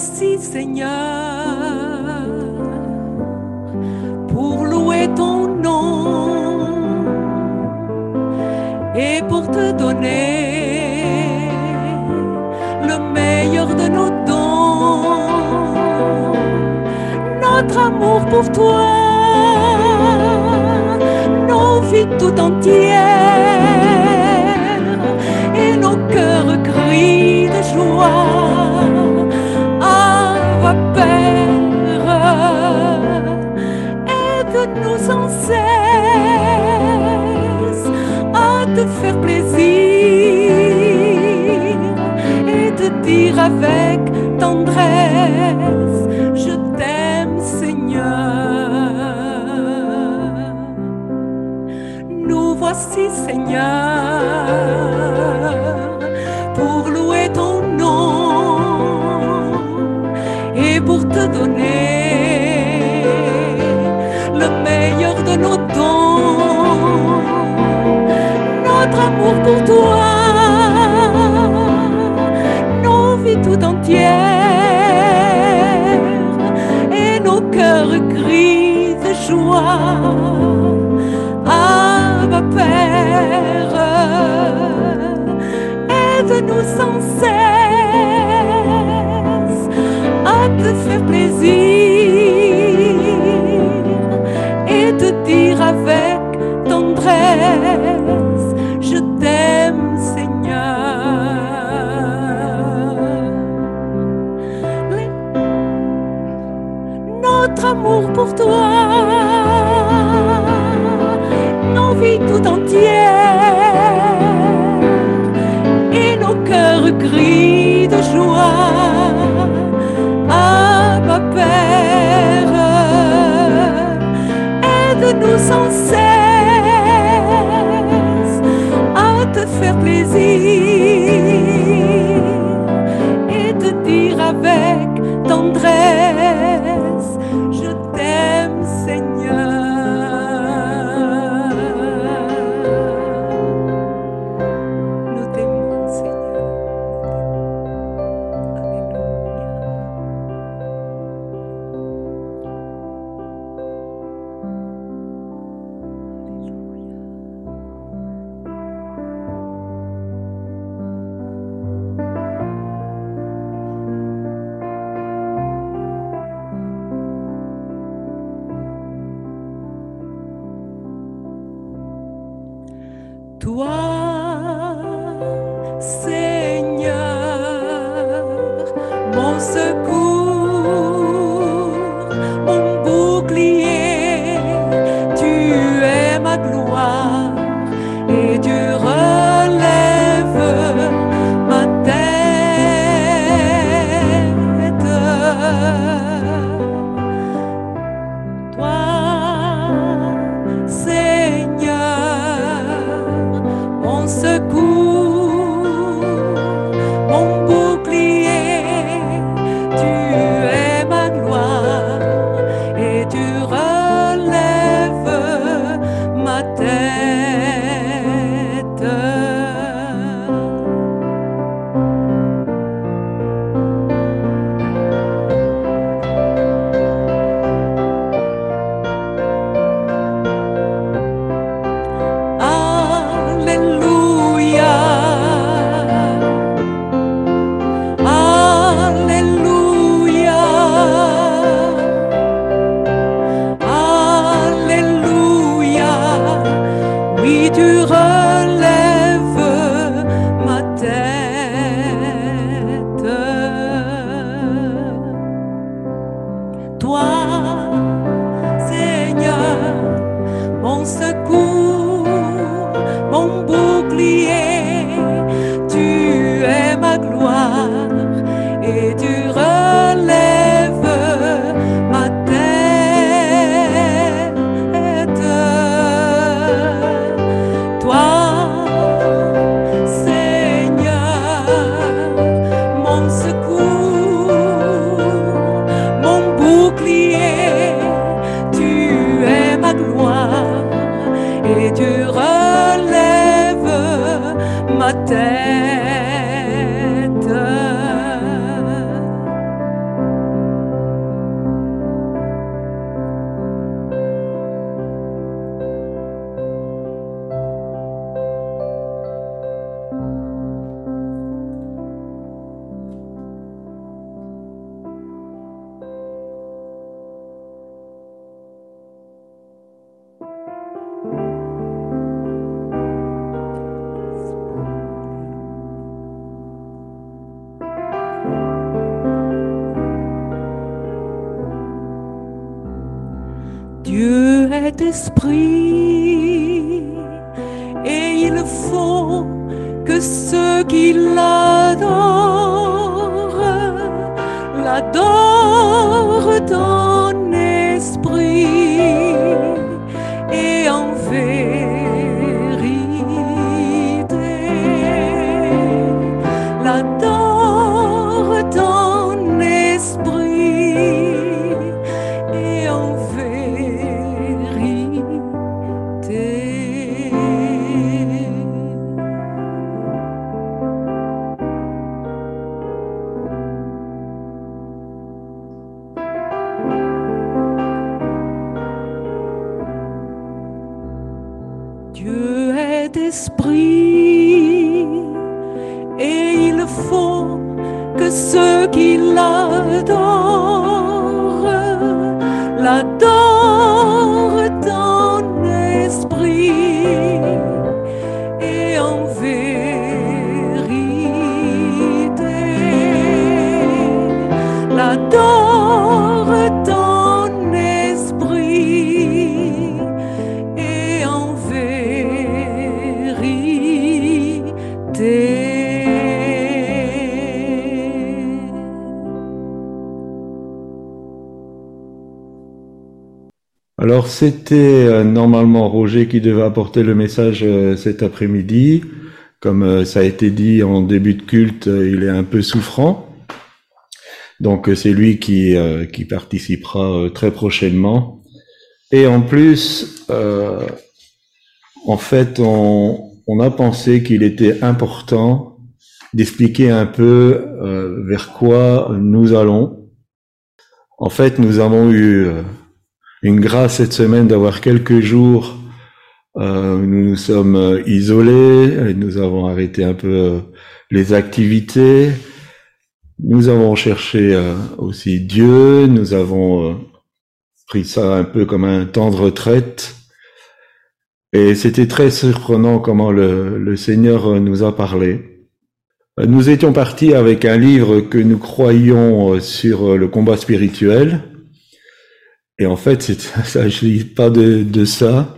Voici, Seigneur, pour louer ton nom et pour te donner le meilleur de nos dons, notre amour pour toi, nos vies tout entières. te faire plaisir et te dire avec tendresse, je t'aime Seigneur. Nous voici Seigneur. amour pour toi. Nos vies tout entières et nos cœurs gris de joie. Ah, Père, aide-nous sans cesse à te faire plaisir. day. La DON- c'était euh, normalement Roger qui devait apporter le message euh, cet après-midi. Comme euh, ça a été dit en début de culte, il est un peu souffrant. Donc c'est lui qui, participera très prochainement. Et en plus, en fait, on a pensé qu'il était important d'expliquer un peu vers quoi nous allons. En fait, nous avons eu une grâce cette semaine d'avoir quelques jours. Euh, nous nous sommes euh, isolés, nous avons arrêté un peu euh, les activités. Nous avons cherché aussi Dieu, nous avons pris ça un peu comme un temps de retraite. Et c'était très surprenant comment le, le Seigneur nous a parlé. Nous étions partis avec un livre que nous croyions sur le combat spirituel. Et en fait, ça, je lis pas de, de ça.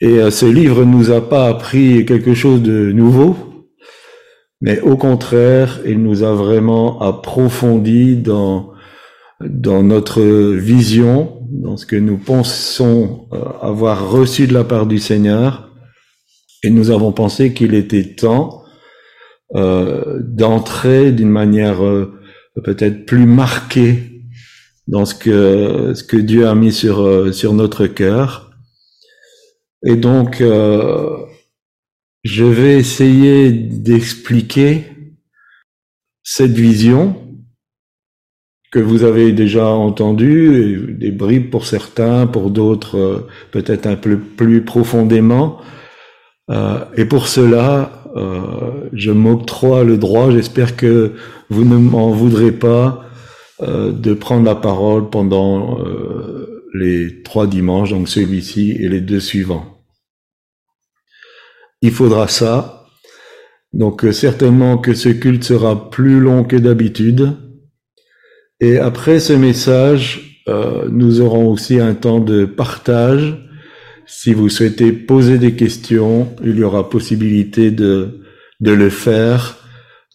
Et euh, ce livre nous a pas appris quelque chose de nouveau, mais au contraire, il nous a vraiment approfondi dans, dans notre vision, dans ce que nous pensons euh, avoir reçu de la part du Seigneur. Et nous avons pensé qu'il était temps euh, d'entrer d'une manière euh, peut-être plus marquée dans ce que, ce que Dieu a mis sur, sur notre cœur. Et donc, euh, je vais essayer d'expliquer cette vision que vous avez déjà entendue, des bribes pour certains, pour d'autres euh, peut-être un peu plus profondément. Euh, et pour cela, euh, je m'octroie le droit, j'espère que vous ne m'en voudrez pas, euh, de prendre la parole pendant les trois dimanches, donc celui-ci et les deux suivants. Il faudra ça. Donc euh, certainement que ce culte sera plus long que d'habitude. Et après ce message, euh, nous aurons aussi un temps de partage. Si vous souhaitez poser des questions, il y aura possibilité de, de le faire.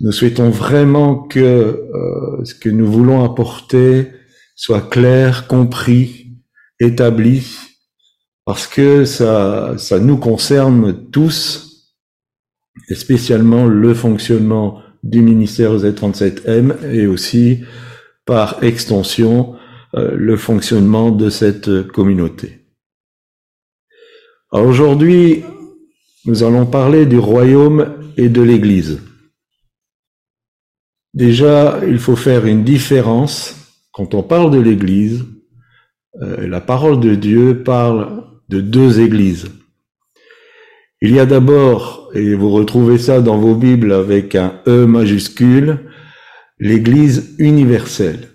Nous souhaitons vraiment que euh, ce que nous voulons apporter soit clair, compris établi parce que ça, ça nous concerne tous, et spécialement le fonctionnement du ministère Z37M et aussi par extension euh, le fonctionnement de cette communauté. Aujourd'hui, nous allons parler du royaume et de l'Église. Déjà, il faut faire une différence quand on parle de l'Église euh, la parole de Dieu parle de deux églises. Il y a d'abord, et vous retrouvez ça dans vos Bibles avec un E majuscule, l'Église universelle.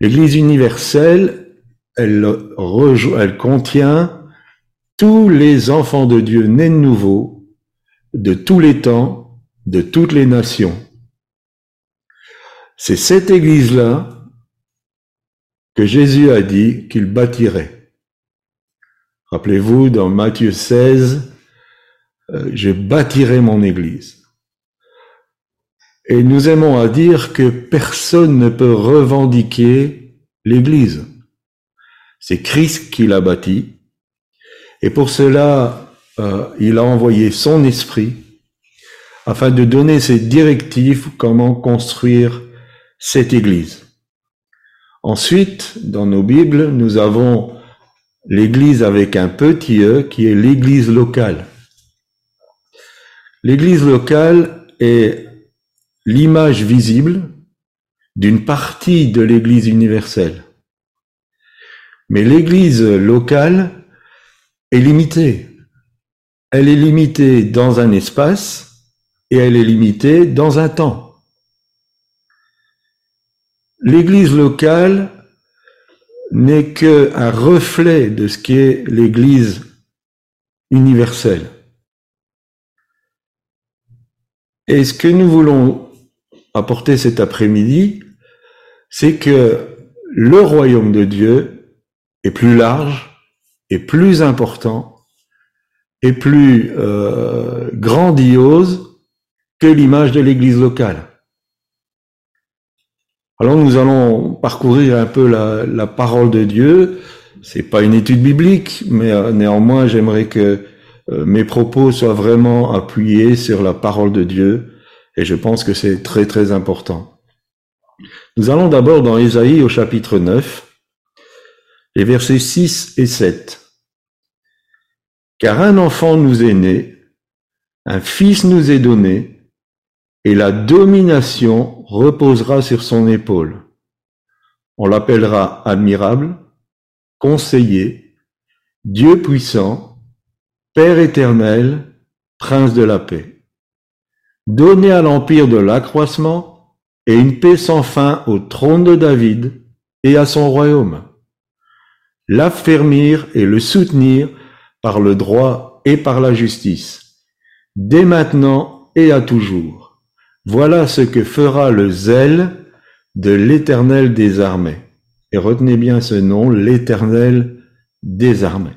L'Église universelle, elle, elle contient tous les enfants de Dieu nés de nouveau, de tous les temps, de toutes les nations. C'est cette Église-là que Jésus a dit qu'il bâtirait. Rappelez-vous, dans Matthieu 16, euh, je bâtirai mon Église. Et nous aimons à dire que personne ne peut revendiquer l'Église. C'est Christ qui l'a bâti. Et pour cela, euh, il a envoyé son esprit afin de donner ses directives comment construire cette Église. Ensuite, dans nos Bibles, nous avons l'Église avec un petit e qui est l'Église locale. L'Église locale est l'image visible d'une partie de l'Église universelle. Mais l'Église locale est limitée. Elle est limitée dans un espace et elle est limitée dans un temps. L'Église locale n'est qu'un reflet de ce qu'est l'Église universelle. Et ce que nous voulons apporter cet après-midi, c'est que le royaume de Dieu est plus large, est plus important, est plus euh, grandiose que l'image de l'Église locale. Alors nous allons parcourir un peu la, parole de Dieu. C'est pas une étude biblique, mais euh, néanmoins j'aimerais que euh, mes propos soient vraiment appuyés sur la parole de Dieu, et je pense que c'est très très important. Nous allons d'abord dans Ésaïe au chapitre 9, les versets 6 et 7. Car un enfant nous est né, un fils nous est donné, et la domination reposera sur son épaule. On l'appellera admirable, conseiller, Dieu puissant, Père éternel, Prince de la paix. Donner à l'empire de l'accroissement et une paix sans fin au trône de David et à son royaume. L'affermir et le soutenir par le droit et par la justice, dès maintenant et à toujours. Voilà ce que fera le zèle de l'Éternel des armées. Et retenez bien ce nom, l'Éternel des armées.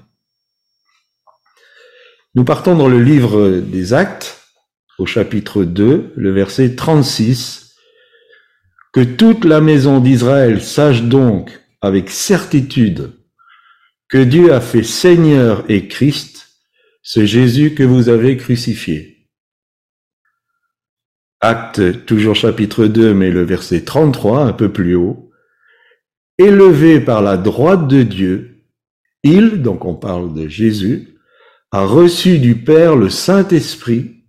Nous partons dans le livre des Actes, au chapitre 2, le verset 36. Que toute la maison d'Israël sache donc avec certitude que Dieu a fait Seigneur et Christ, ce Jésus que vous avez crucifié. Acte, toujours chapitre 2, mais le verset 33, un peu plus haut. Élevé par la droite de Dieu, il, donc on parle de Jésus, a reçu du Père le Saint-Esprit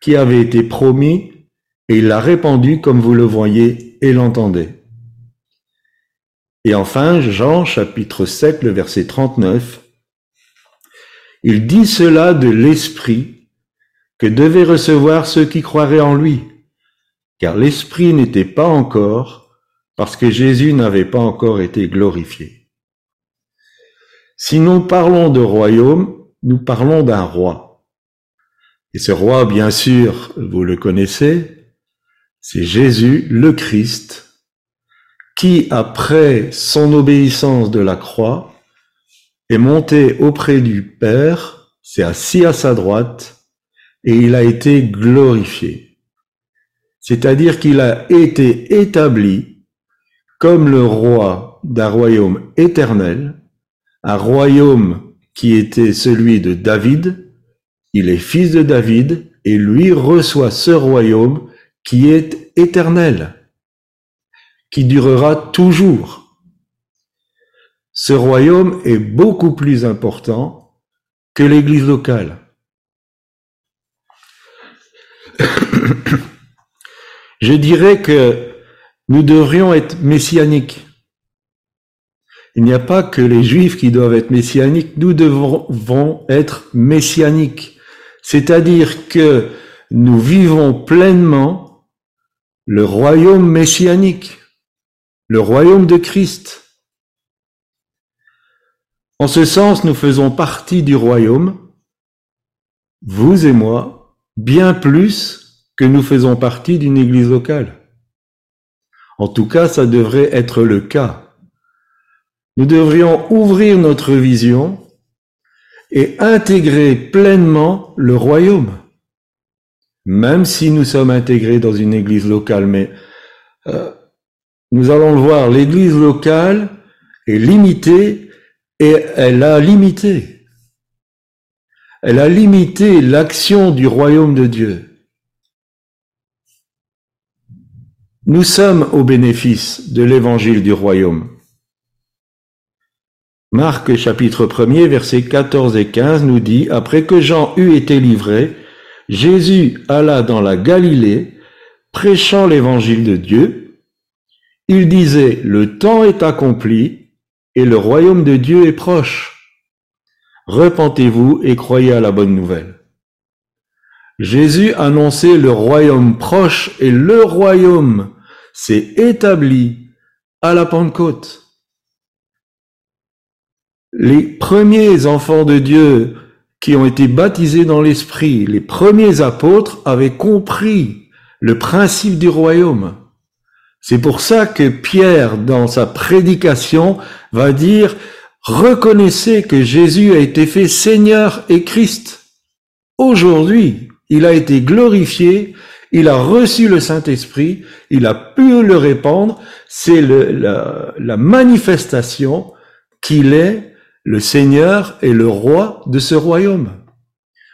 qui avait été promis et il l'a répandu comme vous le voyez et l'entendez. Et enfin, Jean chapitre 7, le verset 39, il dit cela de l'Esprit que devaient recevoir ceux qui croiraient en lui, car l'Esprit n'était pas encore, parce que Jésus n'avait pas encore été glorifié. Si nous parlons de royaume, nous parlons d'un roi. Et ce roi, bien sûr, vous le connaissez, c'est Jésus, le Christ, qui, après son obéissance de la croix, est monté auprès du Père, s'est assis à sa droite, et il a été glorifié. C'est-à-dire qu'il a été établi comme le roi d'un royaume éternel, un royaume qui était celui de David, il est fils de David, et lui reçoit ce royaume qui est éternel qui durera toujours. Ce royaume est beaucoup plus important que l'Église locale. Je dirais que nous devrions être messianiques. Il n'y a pas que les juifs qui doivent être messianiques, nous devons être messianiques. C'est-à-dire que nous vivons pleinement le royaume messianique le royaume de Christ. En ce sens, nous faisons partie du royaume, vous et moi, bien plus que nous faisons partie d'une église locale. En tout cas, ça devrait être le cas. Nous devrions ouvrir notre vision et intégrer pleinement le royaume, même si nous sommes intégrés dans une église locale. Mais euh, nous allons le voir, l'Église locale est limitée et elle a limité. Elle a limité l'action du royaume de Dieu. Nous sommes au bénéfice de l'évangile du royaume. Marc chapitre 1er versets 14 et 15 nous dit, Après que Jean eut été livré, Jésus alla dans la Galilée, prêchant l'évangile de Dieu il disait, le temps est accompli et le royaume de Dieu est proche. Repentez-vous et croyez à la bonne nouvelle. Jésus annonçait le royaume proche et le royaume s'est établi à la Pentecôte. Les premiers enfants de Dieu qui ont été baptisés dans l'Esprit, les premiers apôtres avaient compris le principe du royaume. C'est pour ça que Pierre, dans sa prédication, va dire, reconnaissez que Jésus a été fait Seigneur et Christ. Aujourd'hui, il a été glorifié, il a reçu le Saint-Esprit, il a pu le répandre, c'est la, manifestation qu'il est le Seigneur et le roi de ce royaume.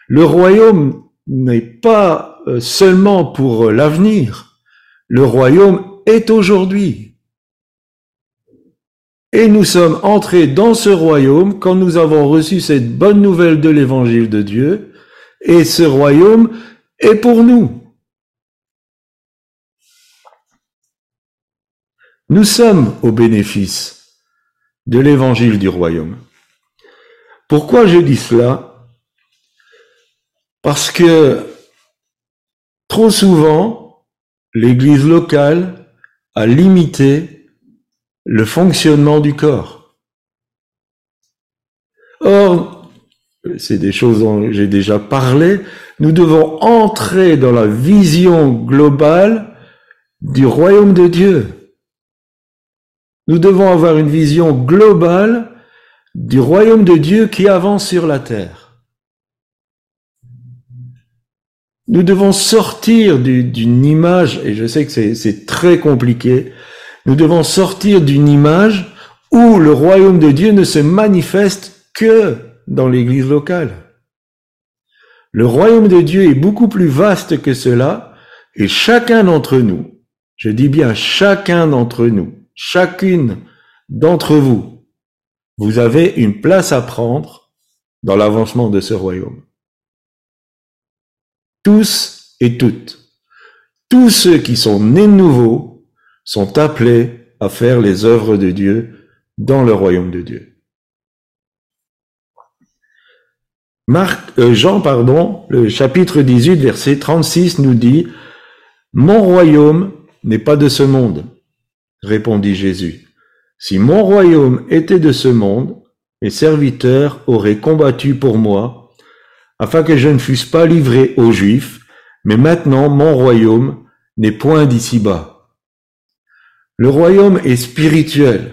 Le royaume n'est pas euh, seulement pour l'avenir. Le royaume est aujourd'hui. Et nous sommes entrés dans ce royaume quand nous avons reçu cette bonne nouvelle de l'évangile de Dieu, et ce royaume est pour nous. Nous sommes au bénéfice de l'évangile du royaume. Pourquoi je dis cela? Parce que trop souvent, l'Église locale à limiter le fonctionnement du corps. Or, c'est des choses dont j'ai déjà parlé, nous devons entrer dans la vision globale du royaume de Dieu. Nous devons avoir une vision globale du royaume de Dieu qui avance sur la terre. Nous devons sortir d'une image, et je sais que c'est très compliqué, nous devons sortir d'une image où le royaume de Dieu ne se manifeste que dans l'église locale. Le royaume de Dieu est beaucoup plus vaste que cela, et chacun d'entre nous, je dis bien chacun d'entre nous, chacune d'entre vous, vous avez une place à prendre dans l'avancement de ce royaume. Tous et toutes, tous ceux qui sont nés de nouveau sont appelés à faire les œuvres de Dieu dans le royaume de Dieu. Euh, Jean, pardon, le chapitre 18, verset 36 nous dit, Mon royaume n'est pas de ce monde, répondit Jésus. Si mon royaume était de ce monde, mes serviteurs auraient combattu pour moi, afin que je ne fusse pas livré aux Juifs, mais maintenant mon royaume n'est point d'ici-bas. Le royaume est spirituel.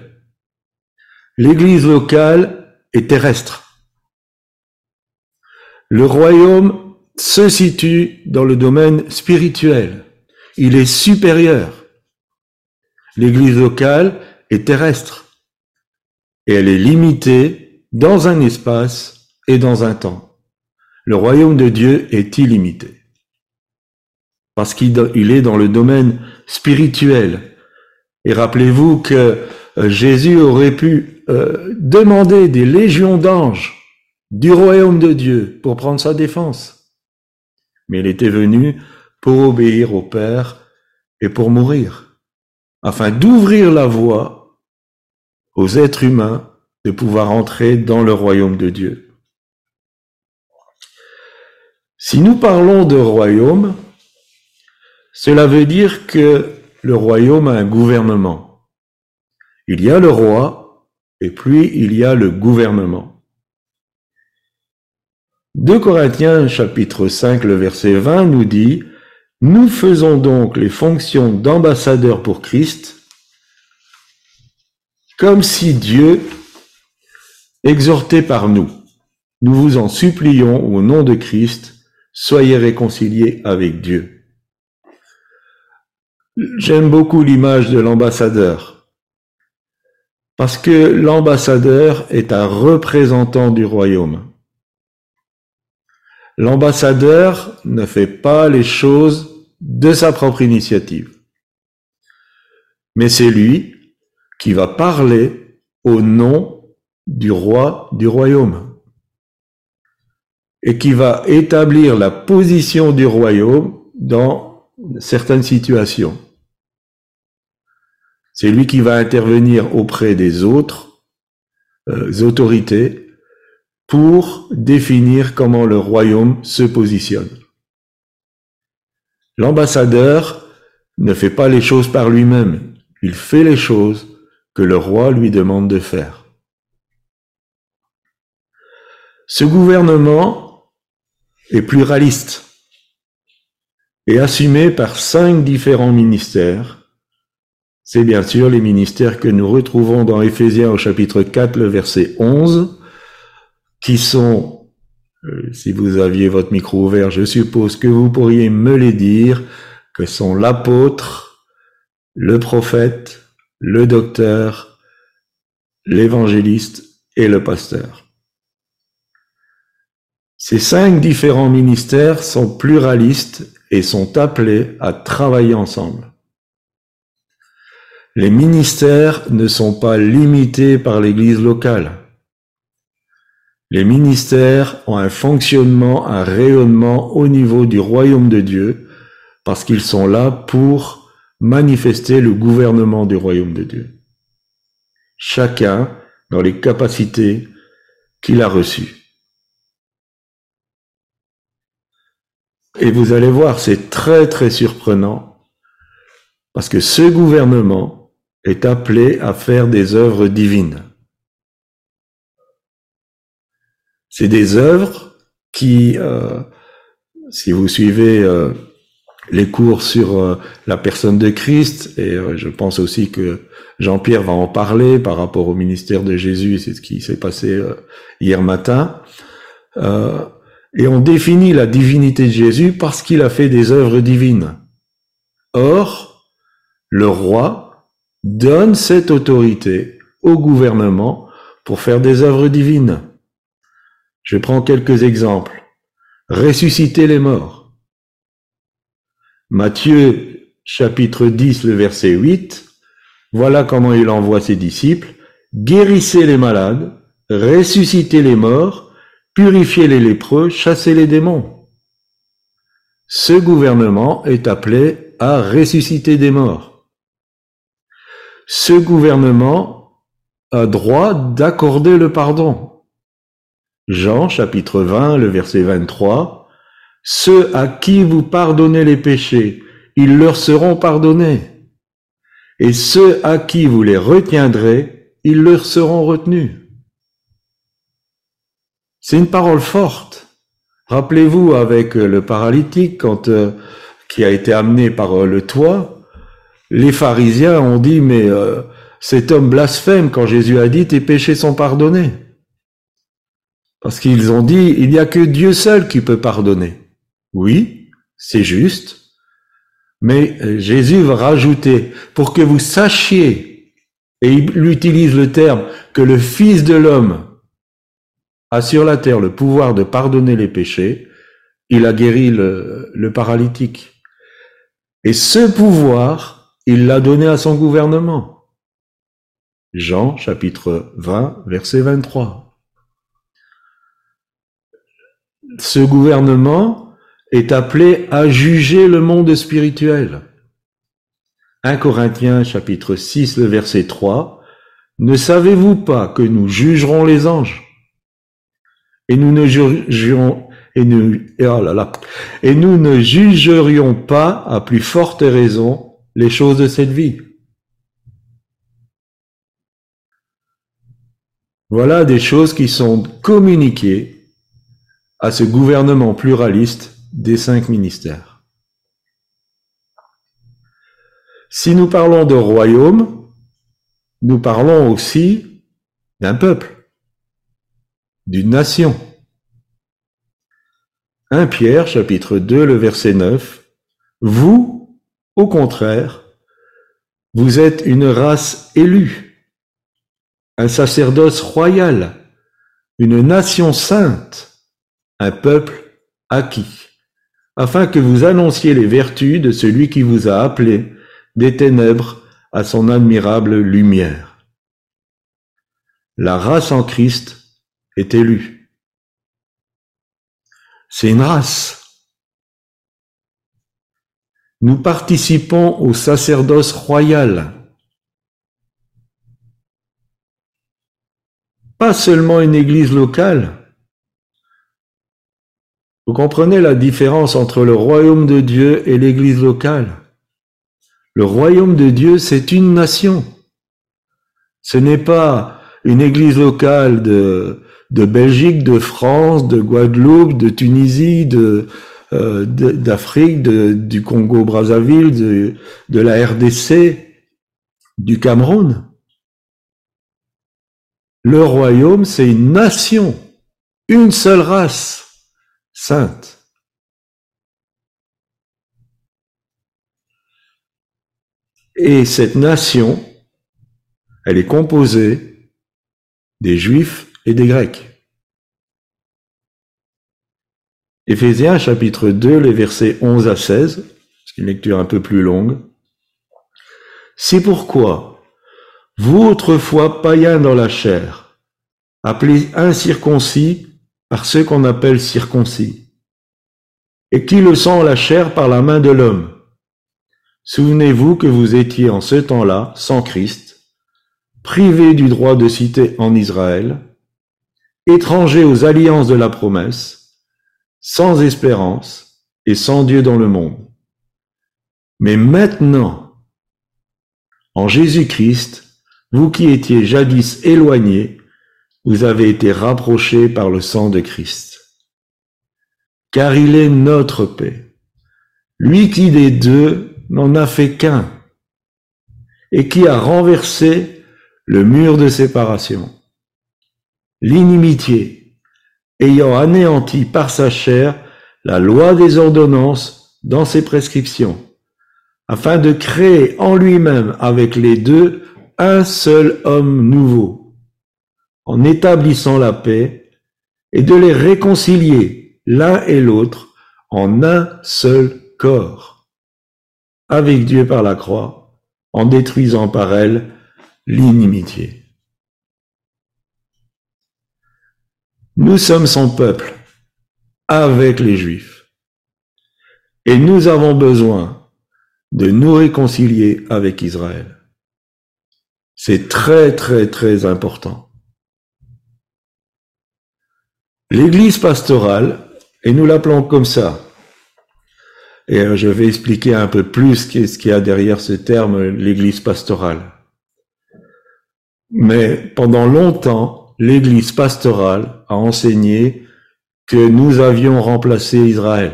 L'Église locale est terrestre. Le royaume se situe dans le domaine spirituel. Il est supérieur. L'Église locale est terrestre. Et elle est limitée dans un espace et dans un temps. Le royaume de Dieu est illimité. Parce qu'il est dans le domaine spirituel. Et rappelez-vous que euh, Jésus aurait pu euh, demander des légions d'anges du royaume de Dieu pour prendre sa défense. Mais il était venu pour obéir au Père et pour mourir, afin d'ouvrir la voie aux êtres humains de pouvoir entrer dans le royaume de Dieu. Si nous parlons de royaume, cela veut dire que le royaume a un gouvernement. Il y a le roi et puis il y a le gouvernement. 2 Corinthiens chapitre 5 le verset 20 nous dit nous faisons donc les fonctions d'ambassadeurs pour Christ comme si Dieu exhortait par nous. Nous vous en supplions au nom de Christ, soyez réconciliés avec Dieu. J'aime beaucoup l'image de l'ambassadeur, parce que l'ambassadeur est un représentant du royaume. L'ambassadeur ne fait pas les choses de sa propre initiative. Mais c'est lui qui va parler au nom du roi du royaume et qui va établir la position du royaume dans certaines situations. C'est lui qui va intervenir auprès des autres euh, autorités pour définir comment le royaume se positionne. L'ambassadeur ne fait pas les choses par lui-même, il fait les choses que le roi lui demande de faire. Ce gouvernement est pluraliste et assumé par cinq différents ministères. C'est bien sûr les ministères que nous retrouvons dans Éphésiens au chapitre 4, le verset 11, qui sont euh, si vous aviez votre micro ouvert, je suppose que vous pourriez me les dire, que sont l'apôtre, le prophète, le docteur, l'évangéliste et le pasteur. Ces cinq différents ministères sont pluralistes et sont appelés à travailler ensemble. Les ministères ne sont pas limités par l'Église locale. Les ministères ont un fonctionnement, un rayonnement au niveau du royaume de Dieu parce qu'ils sont là pour manifester le gouvernement du royaume de Dieu. Chacun dans les capacités qu'il a reçues. Et vous allez voir, c'est très très surprenant parce que ce gouvernement est appelé à faire des œuvres divines. C'est des œuvres qui, euh, si vous suivez euh, les cours sur euh, la personne de Christ, et je pense aussi que Jean-Pierre va en parler par rapport au ministère de Jésus, c'est ce qui s'est passé hier matin, et on définit la divinité de Jésus parce qu'il a fait des œuvres divines. Or, le roi donne cette autorité au gouvernement pour faire des œuvres divines. Je prends quelques exemples. Ressusciter les morts. Matthieu chapitre 10, le verset 8. Voilà comment il envoie ses disciples. Guérissez les malades, ressuscitez les morts, purifiez les lépreux, chassez les démons. Ce gouvernement est appelé à ressusciter des morts. Ce gouvernement a droit d'accorder le pardon. Jean chapitre 20, le verset 23, Ceux à qui vous pardonnez les péchés, ils leur seront pardonnés. Et ceux à qui vous les retiendrez, ils leur seront retenus. C'est une parole forte. Rappelez-vous avec le paralytique quand euh, qui a été amené par euh, le toit, les pharisiens ont dit mais euh, cet homme blasphème quand Jésus a dit tes péchés sont pardonnés. Parce qu'ils ont dit, il n'y a que Dieu seul qui peut pardonner. Oui, c'est juste. Mais euh, Jésus va rajouter, pour que vous sachiez, et il utilise le terme, que le Fils de l'homme a sur la terre le pouvoir de pardonner les péchés, il a guéri le, paralytique. Et ce pouvoir, il l'a donné à son gouvernement. Jean chapitre 20, verset 23. ce gouvernement est appelé à juger le monde spirituel. 1 Corinthiens chapitre 6, le verset 3. Ne savez-vous pas que nous jugerons les anges? Et nous ne et nous, oh là là, et nous ne jugerions pas à plus forte raison les choses de cette vie. Voilà des choses qui sont communiquées à ce gouvernement pluraliste des cinq ministères. Si nous parlons de royaume, nous parlons aussi d'un peuple, d'une nation. 1 Pierre chapitre 2 le verset 9. Vous, au contraire, vous êtes une race élue, un sacerdoce royal, une nation sainte, un peuple acquis, afin que vous annonciez les vertus de celui qui vous a appelé des ténèbres à son admirable lumière. La race en Christ est élue. C'est une race. Nous participons au sacerdoce royal. Pas seulement une église locale, vous comprenez la différence entre le royaume de Dieu et l'église locale Le royaume de Dieu, c'est une nation. Ce n'est pas une église locale de, de Belgique, de France, de Guadeloupe, de Tunisie, euh, d'Afrique, du Congo-Brazzaville, de la RDC, du Cameroun. Le royaume, c'est une nation, une seule race sainte. Et cette nation, elle est composée des Juifs et des Grecs. Éphésiens chapitre 2, les versets 11 à 16, c'est une lecture un peu plus longue. C'est pourquoi, vous autrefois païens dans la chair, appelés incirconcis par ceux qu'on appelle circoncis, et qui le sont la chair par la main de l'homme. Souvenez-vous que vous étiez en ce temps-là sans Christ, privés du droit de citer en Israël, étrangers aux alliances de la promesse, sans espérance et sans Dieu dans le monde. Mais maintenant, en Jésus-Christ, vous qui étiez jadis éloignés, vous avez été rapprochés par le sang de Christ. Car il est notre paix. Lui qui des deux n'en a fait qu'un et qui a renversé le mur de séparation. L'inimitié, ayant anéanti par sa chair la loi des ordonnances dans ses prescriptions, afin de créer en lui-même avec les deux un seul homme nouveau, en établissant la paix, et de les réconcilier l'un et l'autre en un seul corps, avec Dieu par la croix, en détruisant par elle l'inimitié. Nous sommes son peuple, avec les Juifs, et nous avons besoin de nous réconcilier avec Israël. C'est très très très important. L'église pastorale, et nous l'appelons comme ça, et euh, je vais expliquer un peu plus ce qu'il y a derrière ce terme, l'église pastorale. Mais pendant longtemps, l'église pastorale a enseigné que nous avions remplacé Israël,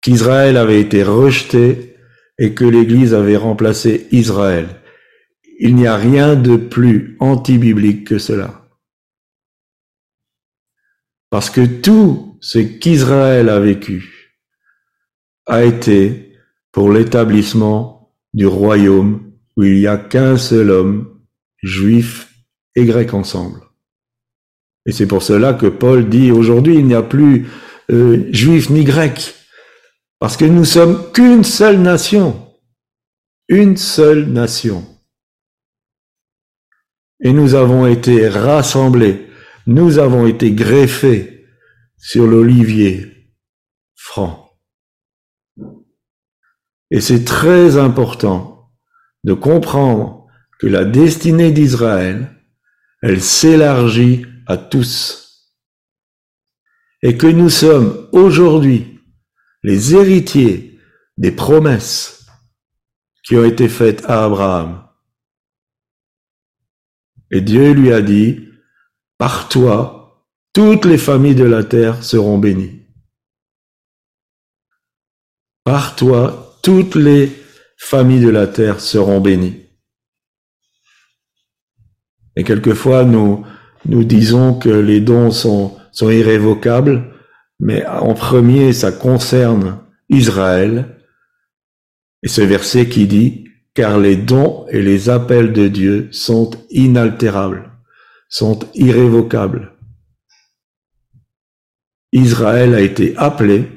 qu'Israël avait été rejeté et que l'église avait remplacé Israël. Il n'y a rien de plus anti-biblique que cela. Parce que tout ce qu'Israël a vécu a été pour l'établissement du royaume où il n'y a qu'un seul homme, juif et grec ensemble. Et c'est pour cela que Paul dit aujourd'hui il n'y a plus euh, juif ni grec, parce que nous sommes qu'une seule nation, une seule nation. Et nous avons été rassemblés nous avons été greffés sur l'olivier franc. Et c'est très important de comprendre que la destinée d'Israël, elle s'élargit à tous. Et que nous sommes aujourd'hui les héritiers des promesses qui ont été faites à Abraham. Et Dieu lui a dit, par toi, toutes les familles de la terre seront bénies. Par toi, toutes les familles de la terre seront bénies. Et quelquefois, nous, nous disons que les dons sont, sont irrévocables, mais en premier, ça concerne Israël. Et ce verset qui dit, car les dons et les appels de Dieu sont inaltérables sont irrévocables. Israël a été appelé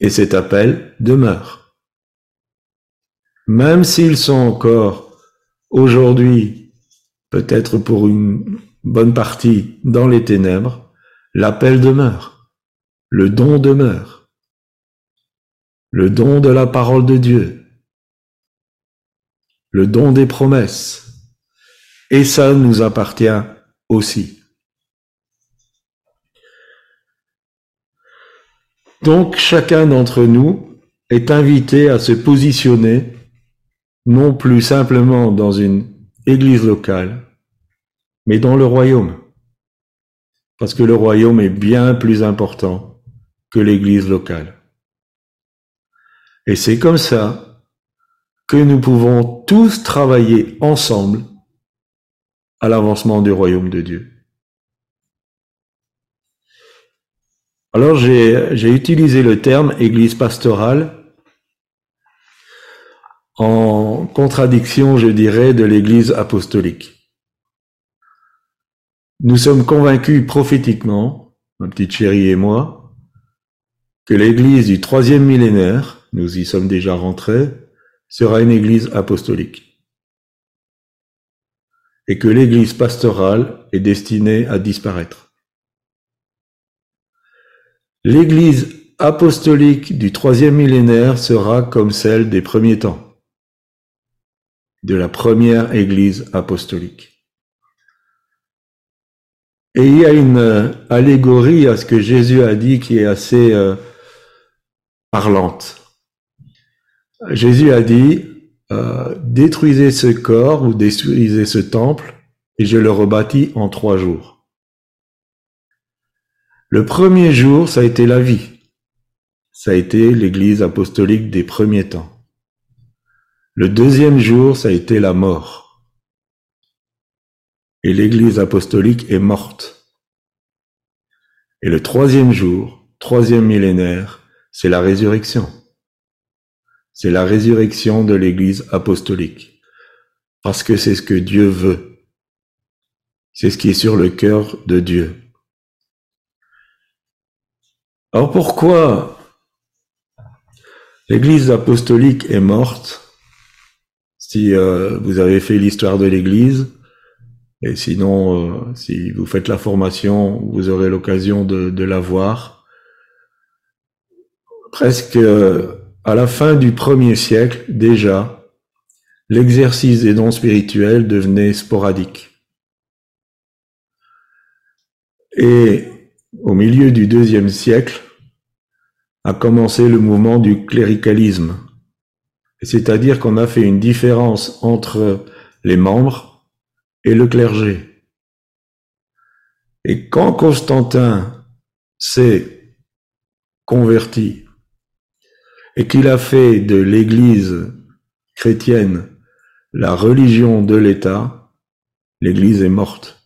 et cet appel demeure. Même s'ils sont encore aujourd'hui, peut-être pour une bonne partie, dans les ténèbres, l'appel demeure. Le don demeure. Le don de la parole de Dieu. Le don des promesses et ça nous appartient aussi. Donc chacun d'entre nous est invité à se positionner non plus simplement dans une église locale, mais dans le royaume. Parce que le royaume est bien plus important que l'église locale. Et c'est comme ça que nous pouvons tous travailler ensemble à l'avancement du royaume de Dieu. Alors j'ai utilisé le terme Église pastorale en contradiction, je dirais, de l'Église apostolique. Nous sommes convaincus prophétiquement, ma petite chérie et moi, que l'Église du troisième millénaire, nous y sommes déjà rentrés, sera une Église apostolique et que l'Église pastorale est destinée à disparaître. L'Église apostolique du troisième millénaire sera comme celle des premiers temps, de la première Église apostolique. Et il y a une allégorie à ce que Jésus a dit qui est assez euh, parlante. Jésus a dit, euh, détruisez ce corps ou détruisez ce temple, et je le rebâtis en trois jours. Le premier jour, ça a été la vie. Ça a été l'église apostolique des premiers temps. Le deuxième jour, ça a été la mort. Et l'église apostolique est morte. Et le troisième jour, troisième millénaire, c'est la résurrection. C'est la résurrection de l'église apostolique. Parce que c'est ce que Dieu veut. C'est ce qui est sur le cœur de Dieu. Alors pourquoi l'église apostolique est morte Si euh, vous avez fait l'histoire de l'église, et sinon, euh, si vous faites la formation, vous aurez l'occasion de, de la voir. Presque à la fin du premier siècle, déjà, l'exercice des dons spirituels devenait sporadique. Et au milieu du deuxième siècle, a commencé le mouvement du cléricalisme. C'est-à-dire qu'on a fait une différence entre les membres et le clergé. Et quand Constantin s'est converti et qu'il a fait de l'Église chrétienne la religion de l'État, l'Église est morte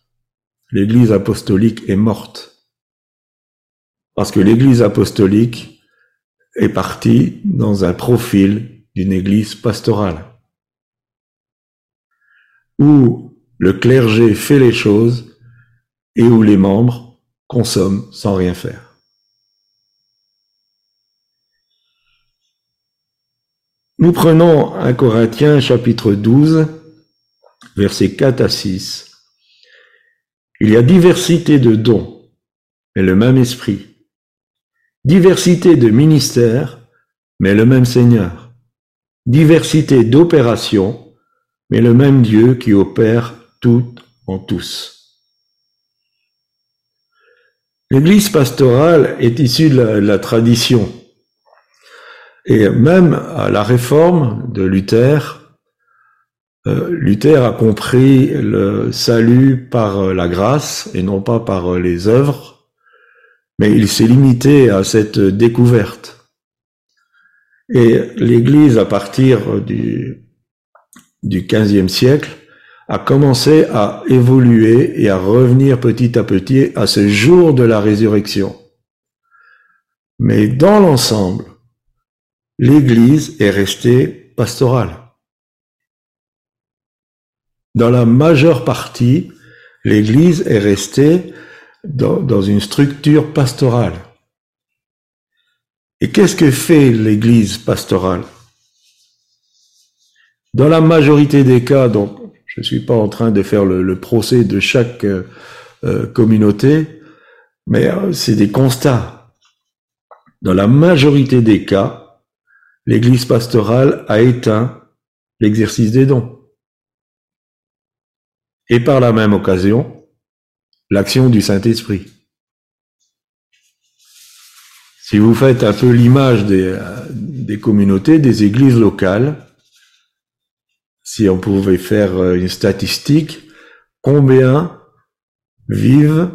l'Église apostolique est morte. Parce que l'Église apostolique est partie dans un profil d'une Église pastorale, le clergé fait les choses et où les membres consomment sans rien faire. Nous prenons un Corinthiens chapitre 12, versets 4 à 6. Il y a diversité de dons, mais le même esprit. Diversité de ministères, mais le même Seigneur. Diversité d'opérations, mais le même Dieu qui opère tout en tous. L'Église pastorale est issue de la, tradition. Et même à la réforme de Luther, euh, Luther a compris le salut par la grâce et non pas par les œuvres, mais il s'est limité à cette découverte. Et l'Église, à partir du, du 15 siècle, a commencé à évoluer et à revenir petit à petit à ce jour de la résurrection. Mais dans l'ensemble, l'Église est restée pastorale. Dans la majeure partie, l'Église est restée dans, une structure pastorale. Et qu'est-ce que fait l'Église pastorale? Dans la majorité des cas, donc je ne suis pas en train de faire le, procès de chaque euh, euh, communauté, mais euh, c'est des constats. Dans la majorité des cas, l'Église pastorale a éteint l'exercice des dons et par la même occasion l'action du Saint-Esprit. Si vous faites un peu l'image des, communautés, des églises locales, si on pouvait faire euh, une statistique, combien vivent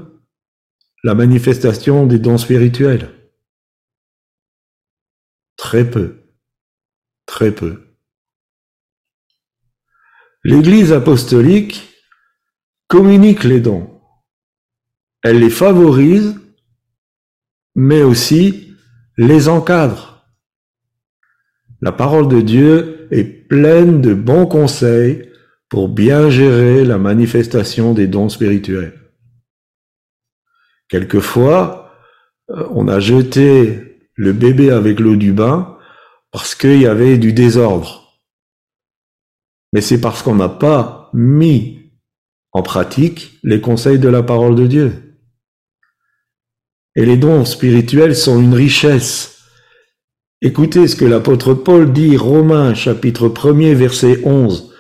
la manifestation des dons spirituels Très peu. Très peu. L'Église apostolique communique les dons. Elle les favorise, mais aussi les encadre. La parole de Dieu pleine de bons conseils pour bien gérer la manifestation des dons spirituels. Quelquefois, euh, on a jeté le bébé avec l'eau du bain parce qu'il y avait du désordre. Mais c'est parce qu'on n'a pas mis en pratique les conseils de la parole de Dieu. Et les dons spirituels sont une richesse. Écoutez ce que l'apôtre Paul dit, Romains chapitre 1er verset 11.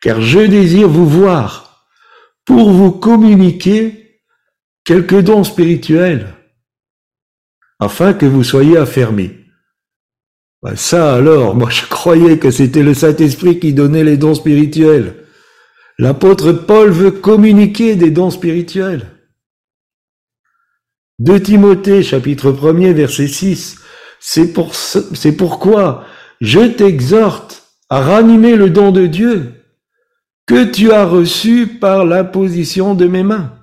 Car je désire vous voir pour vous communiquer quelques dons spirituels, afin que vous soyez affermis. Ben ça alors, moi je croyais que c'était le Saint-Esprit qui donnait les dons spirituels. L'apôtre Paul veut communiquer des dons spirituels. De Timothée, chapitre 1er, verset 6. C'est pour, c'est pourquoi je t'exhorte à ranimer le don de Dieu que tu as reçu par l'imposition de mes mains.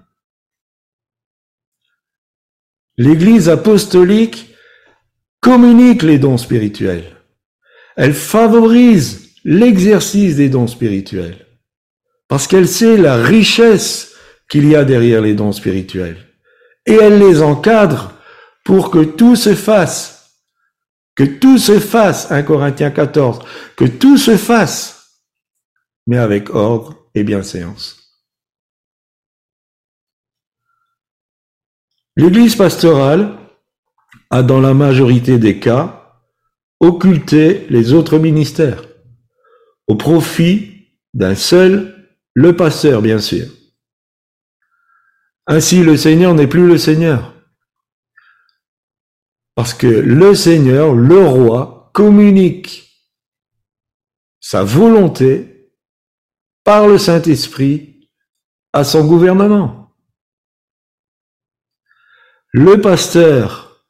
L'église apostolique communique les dons spirituels. Elle favorise l'exercice des dons spirituels parce qu'elle sait la richesse qu'il y a derrière les dons spirituels. Et elle les encadre pour que tout se fasse, que tout se fasse, 1 Corinthiens 14, que tout se fasse, mais avec ordre et bienséance. L'église pastorale a dans la majorité des cas occulté les autres ministères au profit d'un seul, le pasteur bien sûr. Ainsi le Seigneur n'est plus le Seigneur. Parce que le Seigneur, le roi, communique sa volonté par le Saint-Esprit à son gouvernement. Le pasteur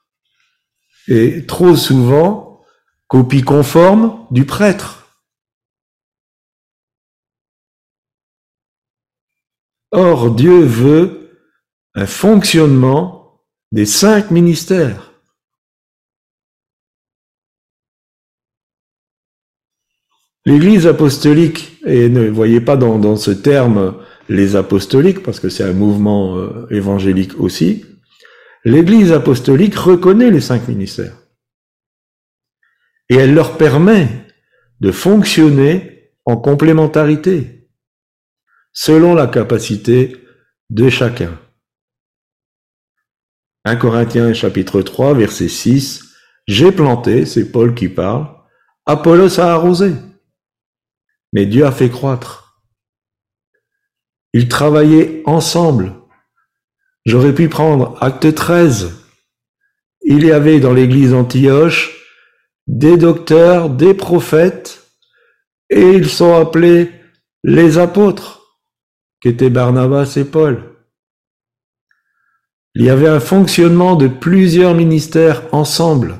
est trop souvent copie conforme du prêtre. Or, Dieu veut un fonctionnement des cinq ministères. L'Église apostolique, et ne voyez pas dans, ce terme les apostoliques, parce que c'est un mouvement euh, évangélique aussi, l'Église apostolique reconnaît les cinq ministères. Et elle leur permet de fonctionner en complémentarité selon la capacité de chacun. 1 Corinthiens chapitre 3 verset 6, J'ai planté, c'est Paul qui parle, Apollos a arrosé, mais Dieu a fait croître. Ils travaillaient ensemble. J'aurais pu prendre acte 13. Il y avait dans l'église Antioche des docteurs, des prophètes, et ils sont appelés les apôtres qu'étaient Barnabas et Paul. Il y avait un fonctionnement de plusieurs ministères ensemble.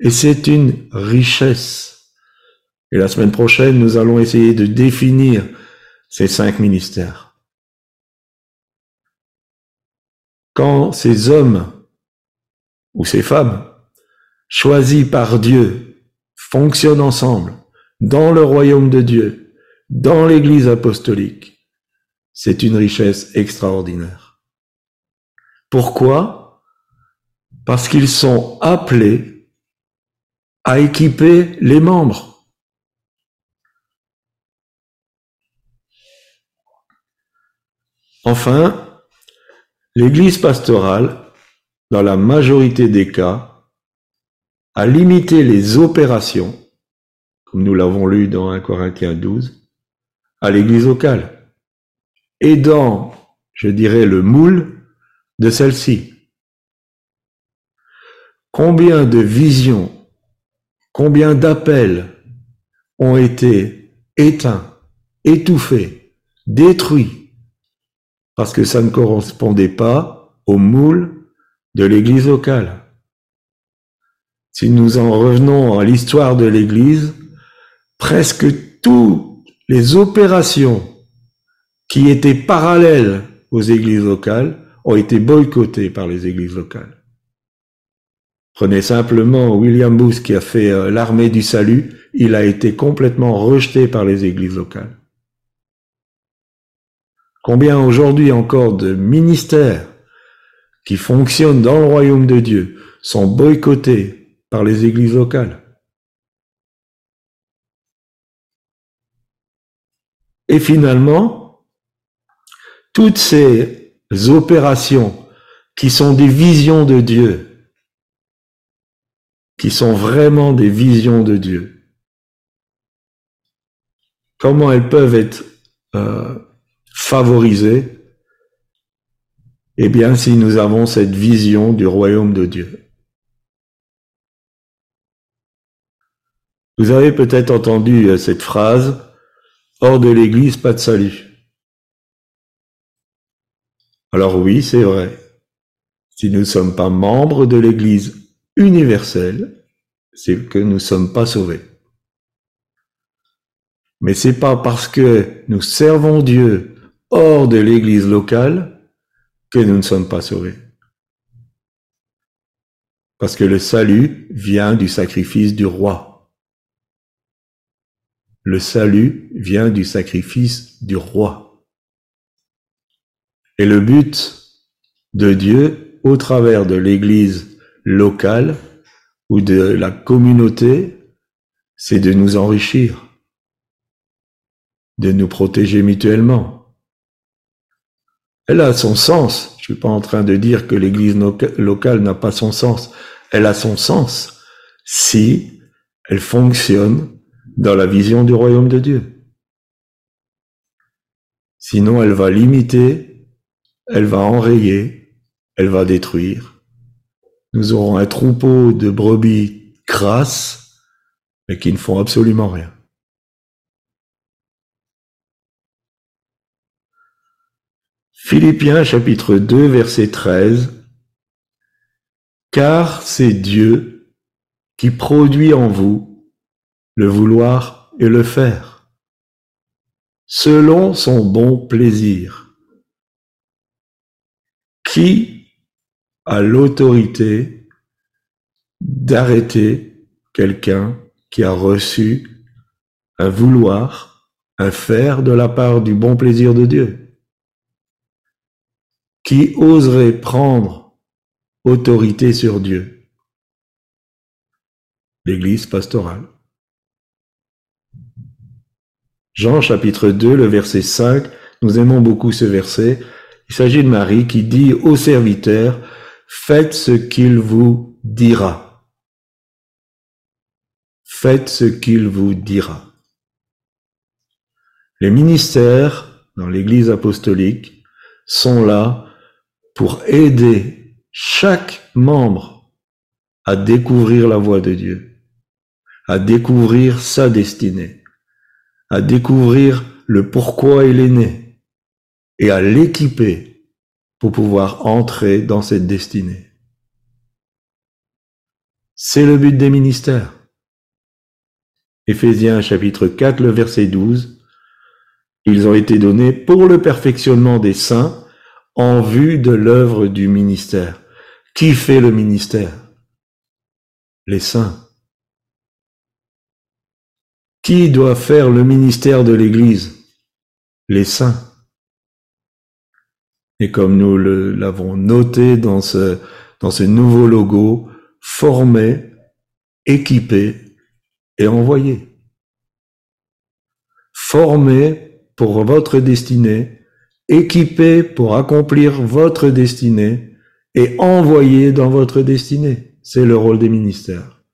Et c'est une richesse. Et la semaine prochaine, nous allons essayer de définir ces cinq ministères. Quand ces hommes ou ces femmes choisis par Dieu fonctionnent ensemble dans le royaume de Dieu, dans l'église apostolique, c'est une richesse extraordinaire. Pourquoi? Parce qu'ils sont appelés à équiper les membres. Enfin, l'Église pastorale, dans la majorité des cas, a limité les opérations, comme nous l'avons lu dans 1 Corinthiens 12, à l'Église locale et dans, je dirais, le moule de celle-ci. Combien de visions, combien d'appels ont été éteints, étouffés, détruits, parce que ça ne correspondait pas au moule de l'Église locale. Si nous en revenons à l'histoire de l'Église, presque toutes les opérations qui étaient parallèles aux églises locales ont été boycottés par les églises locales. Prenez simplement William Booth qui a fait euh, l'armée du salut, il a été complètement rejeté par les églises locales. Combien aujourd'hui encore de ministères qui fonctionnent dans le royaume de Dieu sont boycottés par les églises locales? Et finalement, toutes ces opérations qui sont des visions de Dieu, qui sont vraiment des visions de Dieu, comment elles peuvent être euh, favorisées Eh bien, si nous avons cette vision du royaume de Dieu. Vous avez peut-être entendu euh, cette phrase, Hors de l'Église, pas de salut. Alors oui, c'est vrai. Si nous ne sommes pas membres de l'Église universelle, c'est que nous ne sommes pas sauvés. Mais c'est pas parce que nous servons Dieu hors de l'Église locale que nous ne sommes pas sauvés. Parce que le salut vient du sacrifice du roi. Le salut vient du sacrifice du roi. Et le but de Dieu au travers de l'Église locale ou de la communauté, c'est de nous enrichir, de nous protéger mutuellement. Elle a son sens. Je suis pas en train de dire que l'Église locale n'a pas son sens. Elle a son sens si elle fonctionne dans la vision du royaume de Dieu. Sinon, elle va limiter, elle va enrayer, elle va détruire. Nous aurons un troupeau de brebis grasses, mais qui ne font absolument rien. Philippiens chapitre 2 verset 13 car c'est Dieu qui produit en vous le vouloir et le faire, selon son bon plaisir. Qui a l'autorité d'arrêter quelqu'un qui a reçu un vouloir, un faire de la part du bon plaisir de Dieu? Qui oserait prendre autorité sur Dieu. L'Église pastorale. Jean chapitre 2, le verset 5, nous aimons beaucoup ce verset. Il s'agit de Marie qui dit au serviteur, faites ce qu'il vous dira. Faites ce qu'il vous dira. Les ministères dans l'Église apostolique sont là pour aider chaque membre à découvrir la voix de Dieu, à découvrir sa destinée, à découvrir le pourquoi il est né et à l'équiper pour pouvoir entrer dans cette destinée. C'est le but des ministères. Éphésiens chapitre 4, le verset 12. Ils ont été donnés pour le perfectionnement des saints en vue de l'œuvre du ministère. Qui fait le ministère? Les saints. Qui doit faire le ministère de l'Église? Les saints. Et comme nous l'avons noté dans ce, dans ce nouveau logo, formé, équipé et envoyé. Formé pour votre destinée, équipé pour accomplir votre destinée, et envoyé dans votre destinée. C'est le rôle des ministères.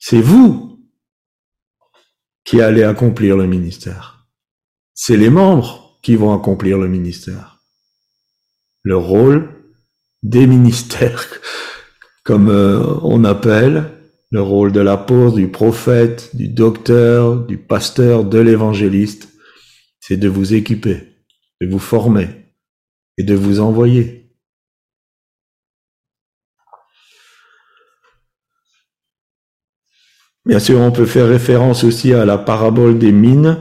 C'est vous qui allez accomplir le ministère. C'est les membres qui vont accomplir le ministère. Le rôle des ministères, comme euh, on appelle le rôle de l'apôtre, du prophète, du docteur, du pasteur, de l'évangéliste, c'est de vous équiper, de vous former, et de vous envoyer. Bien sûr, on peut faire référence aussi à la parabole des mines.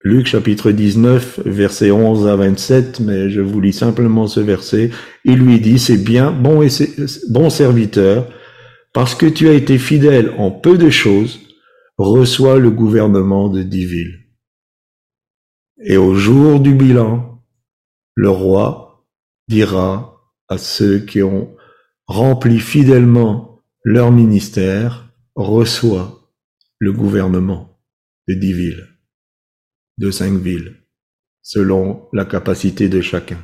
Luc chapitre 19, versets 11 à 27, mais je vous lis simplement ce verset. Il lui dit, c'est bien, bon, serviteur, parce que tu as été fidèle en peu de choses, reçois le gouvernement de dix. Et au jour du bilan, le roi dira à ceux qui ont rempli fidèlement leur ministère, reçoit le gouvernement de dix villes, de cinq villes, selon la capacité de chacun.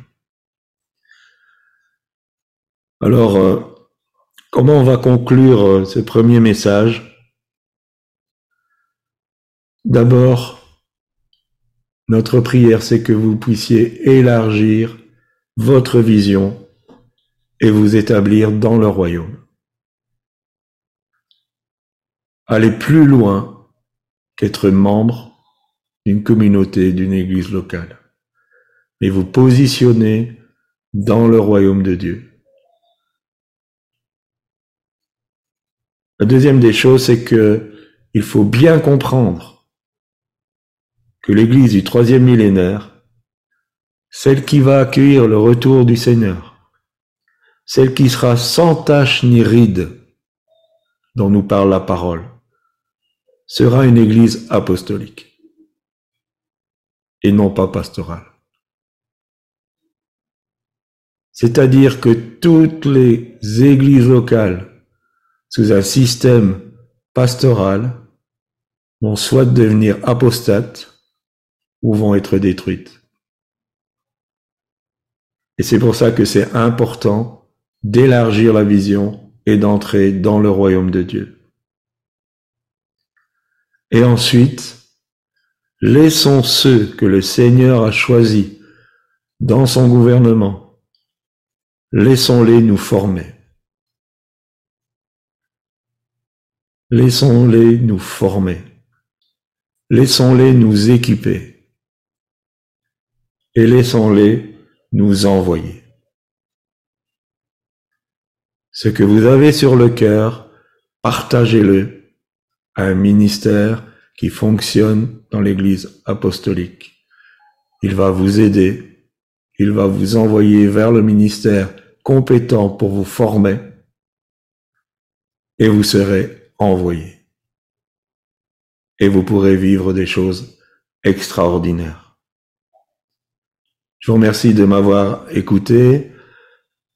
Alors, euh, comment on va conclure euh, ce premier message? D'abord, notre prière, c'est que vous puissiez élargir votre vision et vous établir dans le royaume. Aller plus loin qu'être membre d'une communauté, d'une église locale. Mais vous positionnez dans le royaume de Dieu. La deuxième des choses, c'est que il faut bien comprendre que l'église du troisième millénaire, celle qui va accueillir le retour du Seigneur, celle qui sera sans tache ni ride, dont nous parle la parole, sera une église apostolique et non pas pastorale. C'est-à-dire que toutes les églises locales sous un système pastoral vont soit devenir apostates ou vont être détruites. Et c'est pour ça que c'est important d'élargir la vision et d'entrer dans le royaume de Dieu. Et ensuite, laissons ceux que le Seigneur a choisis dans son gouvernement, laissons-les nous former. Laissons-les nous former. Laissons-les nous équiper. Et laissons-les nous envoyer. Ce que vous avez sur le cœur, partagez-le à un ministère qui fonctionne dans l'Église apostolique. Il va vous aider. Il va vous envoyer vers le ministère compétent pour vous former. Et vous serez envoyé. Et vous pourrez vivre des choses extraordinaires. Je vous remercie de m'avoir écouté.